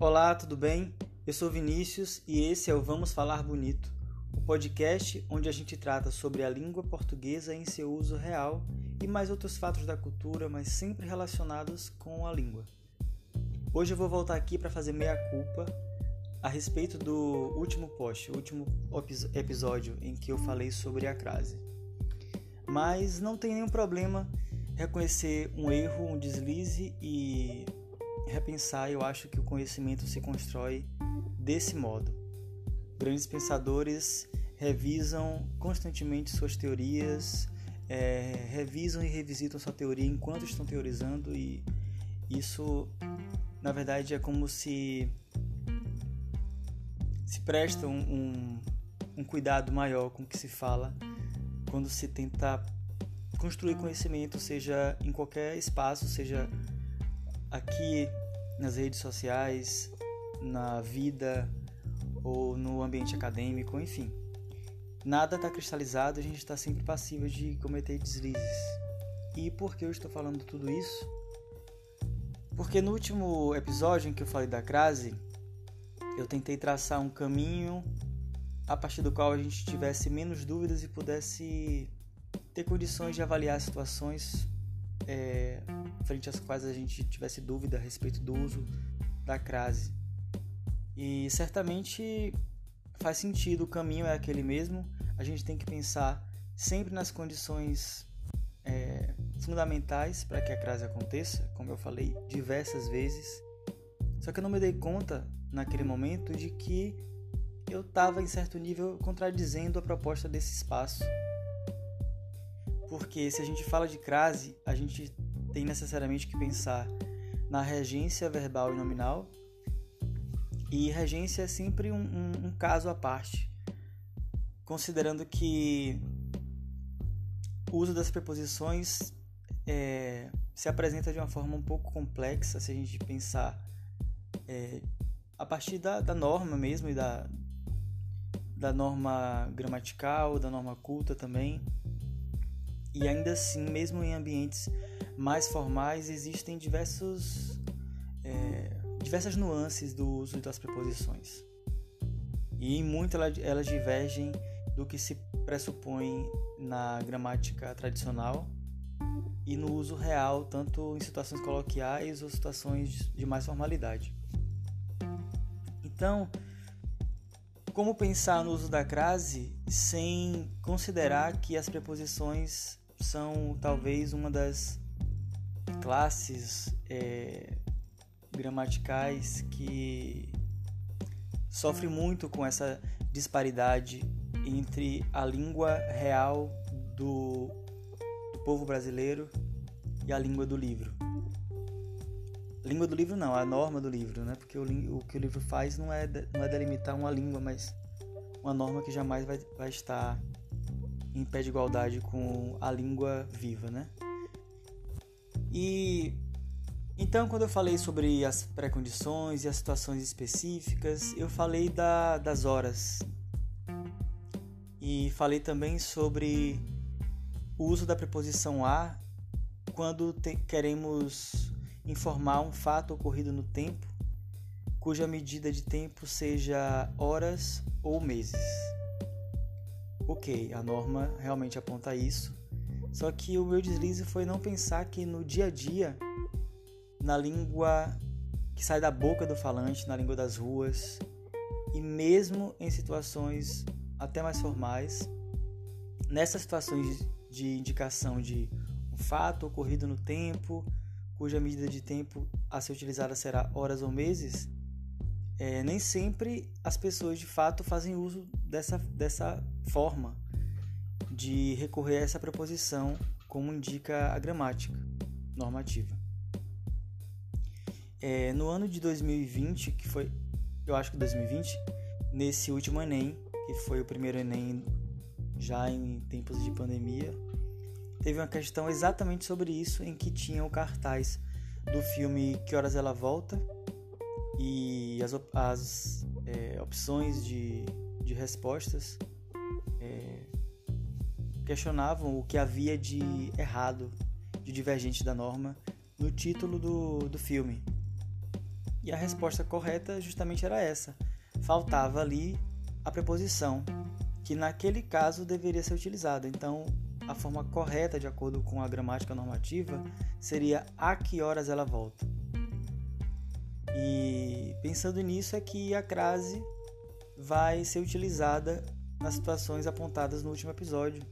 Olá, tudo bem? Eu sou Vinícius e esse é o Vamos Falar Bonito, o podcast onde a gente trata sobre a língua portuguesa em seu uso real e mais outros fatos da cultura, mas sempre relacionados com a língua. Hoje eu vou voltar aqui para fazer meia culpa a respeito do último post, o último episódio em que eu falei sobre a crase. Mas não tem nenhum problema reconhecer um erro, um deslize e repensar. Eu acho que o conhecimento se constrói desse modo. Grandes pensadores revisam constantemente suas teorias, é, revisam e revisitam sua teoria enquanto estão teorizando, e isso, na verdade, é como se se presta um, um, um cuidado maior com o que se fala quando se tenta construir conhecimento, seja em qualquer espaço, seja aqui nas redes sociais, na vida ou no ambiente acadêmico, enfim. Nada está cristalizado, a gente está sempre passível de cometer deslizes. E por que eu estou falando tudo isso? Porque no último episódio em que eu falei da crase, eu tentei traçar um caminho a partir do qual a gente tivesse menos dúvidas e pudesse ter condições de avaliar situações é, frente às quais a gente tivesse dúvida a respeito do uso da crase. E certamente faz sentido, o caminho é aquele mesmo, a gente tem que pensar sempre nas condições é, fundamentais para que a crase aconteça, como eu falei diversas vezes. Só que eu não me dei conta naquele momento de que eu estava em certo nível contradizendo a proposta desse espaço. Porque se a gente fala de crase, a gente tem necessariamente que pensar na regência verbal e nominal. E regência é sempre um, um, um caso à parte, considerando que o uso das preposições é, se apresenta de uma forma um pouco complexa se a gente pensar é, a partir da, da norma mesmo e da, da norma gramatical, da norma culta também. E ainda assim, mesmo em ambientes mais formais, existem diversos, é, diversas nuances do uso das preposições. E em muito elas divergem do que se pressupõe na gramática tradicional e no uso real, tanto em situações coloquiais ou situações de mais formalidade. Então, como pensar no uso da crase sem considerar que as preposições são talvez uma das classes é, gramaticais que sofre muito com essa disparidade entre a língua real do, do povo brasileiro e a língua do livro. Língua do livro não, a norma do livro, né? Porque o, o que o livro faz não é, não é delimitar uma língua, mas uma norma que jamais vai, vai estar em pé de igualdade com a língua viva, né? E então, quando eu falei sobre as pré-condições e as situações específicas, eu falei da, das horas e falei também sobre o uso da preposição a quando te, queremos informar um fato ocorrido no tempo, cuja medida de tempo seja horas ou meses. Ok, a norma realmente aponta isso, só que o meu deslize foi não pensar que no dia a dia, na língua que sai da boca do falante, na língua das ruas, e mesmo em situações até mais formais, nessas situações de indicação de um fato ocorrido no tempo, cuja medida de tempo a ser utilizada será horas ou meses, é, nem sempre as pessoas de fato fazem uso dessa, dessa forma de recorrer a essa preposição, como indica a gramática normativa. É, no ano de 2020, que foi, eu acho que 2020, nesse último Enem, que foi o primeiro Enem já em tempos de pandemia, teve uma questão exatamente sobre isso, em que tinha o cartaz do filme Que Horas Ela Volta e as, as é, opções de, de respostas é, questionavam o que havia de errado, de divergente da norma no título do, do filme. E a resposta correta justamente era essa. Faltava ali a preposição, que naquele caso deveria ser utilizada. Então, a forma correta, de acordo com a gramática normativa, seria a que horas ela volta. E pensando nisso é que a crase vai ser utilizada nas situações apontadas no último episódio.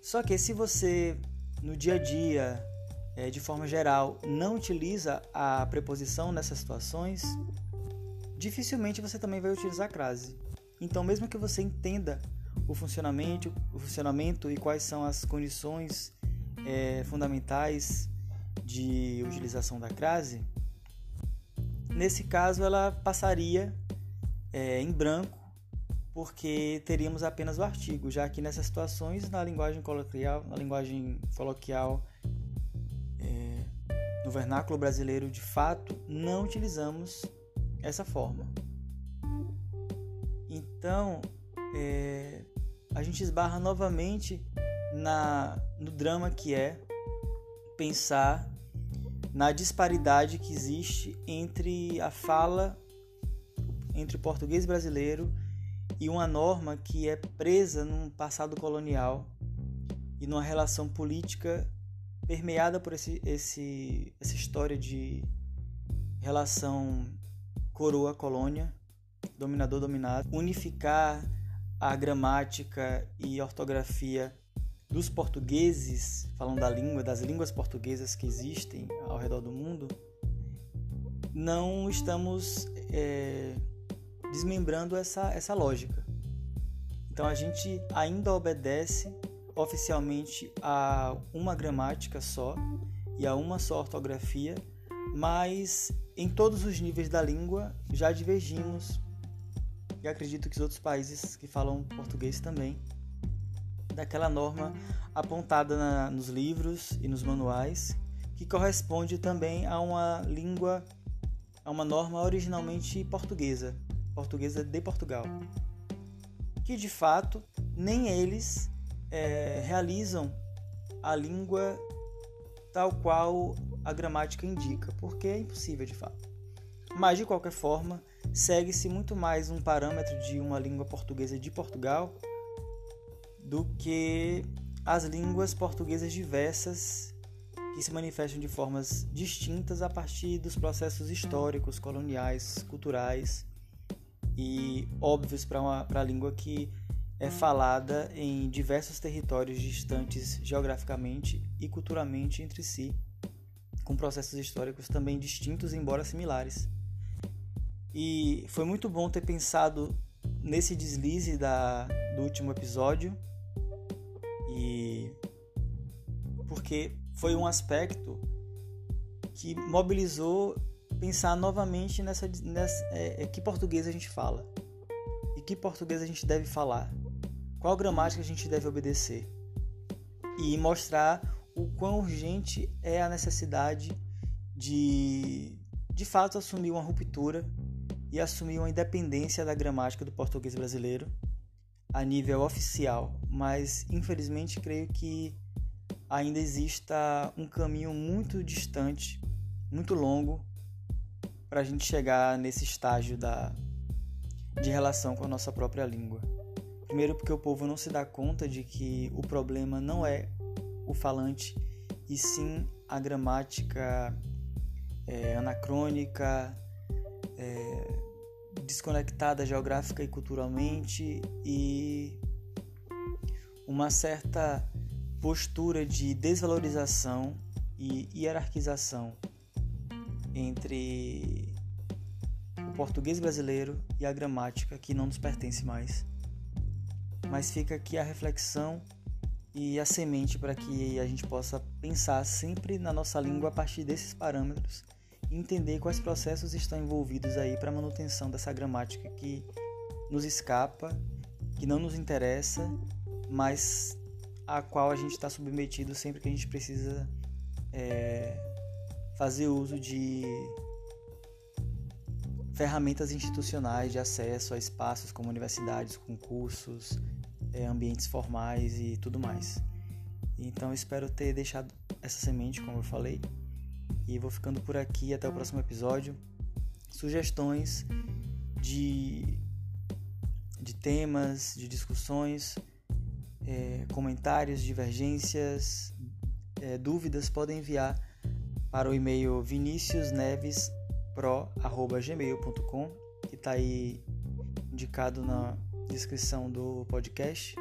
Só que se você no dia a dia, é, de forma geral, não utiliza a preposição nessas situações, dificilmente você também vai utilizar a crase. Então, mesmo que você entenda o funcionamento, o funcionamento e quais são as condições é, fundamentais de utilização da crase, nesse caso ela passaria é, em branco porque teríamos apenas o artigo, já que nessas situações, na linguagem coloquial, na linguagem coloquial, é, no vernáculo brasileiro, de fato, não utilizamos essa forma. Então, é, a gente esbarra novamente na, no drama que é pensar na disparidade que existe entre a fala entre o português brasileiro e uma norma que é presa num passado colonial e numa relação política permeada por esse, esse, essa história de relação coroa-colônia, dominador-dominado, unificar a gramática e ortografia dos portugueses, falando da língua, das línguas portuguesas que existem ao redor do mundo, não estamos é, desmembrando essa, essa lógica. Então a gente ainda obedece oficialmente a uma gramática só e a uma só ortografia, mas em todos os níveis da língua já divergimos, e acredito que os outros países que falam português também, daquela norma apontada na, nos livros e nos manuais, que corresponde também a uma língua, a uma norma originalmente portuguesa, portuguesa de Portugal, que de fato nem eles é, realizam a língua tal qual a gramática indica, porque é impossível de fato. Mas de qualquer forma, segue-se muito mais um parâmetro de uma língua portuguesa de Portugal do que as línguas portuguesas diversas que se manifestam de formas distintas a partir dos processos históricos, coloniais, culturais e óbvios para a língua que é falada em diversos territórios distantes geograficamente e culturalmente entre si, com processos históricos também distintos, embora similares. E foi muito bom ter pensado nesse deslize da, do último episódio, porque foi um aspecto que mobilizou pensar novamente nessa, nessa é, é, que português a gente fala e que português a gente deve falar, qual gramática a gente deve obedecer? E mostrar o quão urgente é a necessidade de de fato assumir uma ruptura e assumir uma independência da gramática do português brasileiro a nível oficial, mas infelizmente creio que ainda exista um caminho muito distante, muito longo para a gente chegar nesse estágio da, de relação com a nossa própria língua. Primeiro, porque o povo não se dá conta de que o problema não é o falante, e sim a gramática é, anacrônica, é, desconectada geográfica e culturalmente, e uma certa postura de desvalorização e hierarquização entre o português brasileiro e a gramática que não nos pertence mais. Mas fica aqui a reflexão e a semente para que a gente possa pensar sempre na nossa língua a partir desses parâmetros e entender quais processos estão envolvidos aí para a manutenção dessa gramática que nos escapa, que não nos interessa, mas a qual a gente está submetido sempre que a gente precisa é, fazer uso de ferramentas institucionais de acesso a espaços como universidades, concursos, é, ambientes formais e tudo mais. Então espero ter deixado essa semente, como eu falei, e vou ficando por aqui até o próximo episódio. sugestões de, de temas, de discussões, é, comentários, divergências, é, dúvidas, podem enviar para o e-mail viniciusnevespro.gmail.com que está aí indicado na descrição do podcast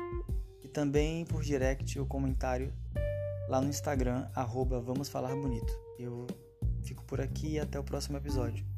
e também por direct ou comentário lá no Instagram, arroba Vamos Falar Bonito. Eu fico por aqui e até o próximo episódio.